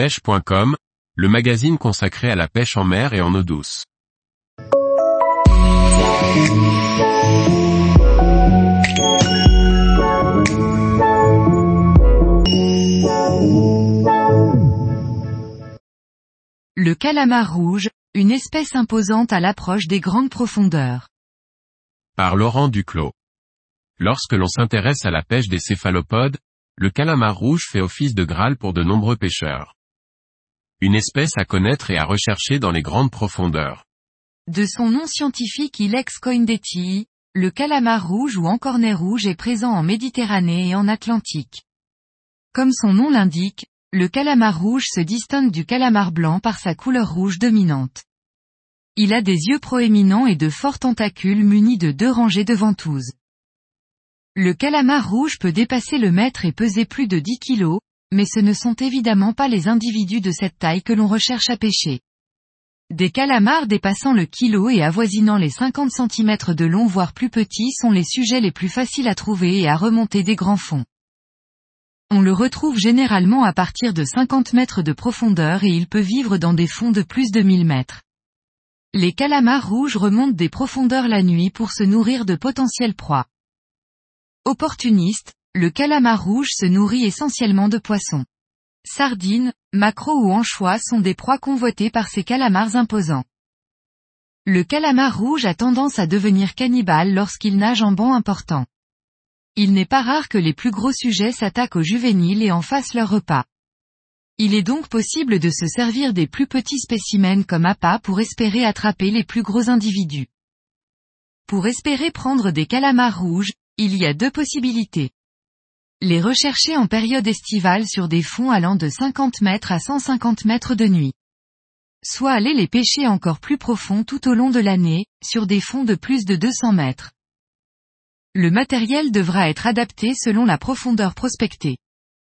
pêche.com, le magazine consacré à la pêche en mer et en eau douce. Le calamar rouge, une espèce imposante à l'approche des grandes profondeurs. Par Laurent Duclos. Lorsque l'on s'intéresse à la pêche des céphalopodes, le calamar rouge fait office de Graal pour de nombreux pêcheurs. Une espèce à connaître et à rechercher dans les grandes profondeurs. De son nom scientifique Ilex coindetii, le calamar rouge ou encornet rouge est présent en Méditerranée et en Atlantique. Comme son nom l'indique, le calamar rouge se distingue du calamar blanc par sa couleur rouge dominante. Il a des yeux proéminents et de forts tentacules munis de deux rangées de ventouses. Le calamar rouge peut dépasser le mètre et peser plus de 10 kg, mais ce ne sont évidemment pas les individus de cette taille que l'on recherche à pêcher. Des calamars dépassant le kilo et avoisinant les 50 cm de long voire plus petits sont les sujets les plus faciles à trouver et à remonter des grands fonds. On le retrouve généralement à partir de 50 mètres de profondeur et il peut vivre dans des fonds de plus de 1000 mètres. Les calamars rouges remontent des profondeurs la nuit pour se nourrir de potentielles proies. Opportuniste, le calamar rouge se nourrit essentiellement de poissons. Sardines, maquereaux ou anchois sont des proies convoitées par ces calamars imposants. Le calamar rouge a tendance à devenir cannibale lorsqu'il nage en banc important. Il n'est pas rare que les plus gros sujets s'attaquent aux juvéniles et en fassent leur repas. Il est donc possible de se servir des plus petits spécimens comme appât pour espérer attraper les plus gros individus. Pour espérer prendre des calamars rouges, il y a deux possibilités. Les rechercher en période estivale sur des fonds allant de 50 mètres à 150 mètres de nuit. Soit aller les pêcher encore plus profonds tout au long de l'année, sur des fonds de plus de 200 mètres. Le matériel devra être adapté selon la profondeur prospectée.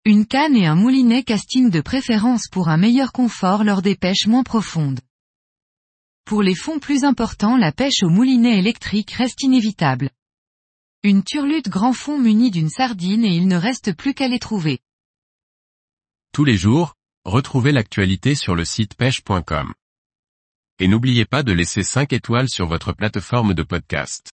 Une canne et un moulinet casting de préférence pour un meilleur confort lors des pêches moins profondes. Pour les fonds plus importants la pêche au moulinet électrique reste inévitable. Une turlute grand fond munie d'une sardine et il ne reste plus qu'à les trouver. Tous les jours, retrouvez l'actualité sur le site pêche.com. Et n'oubliez pas de laisser 5 étoiles sur votre plateforme de podcast.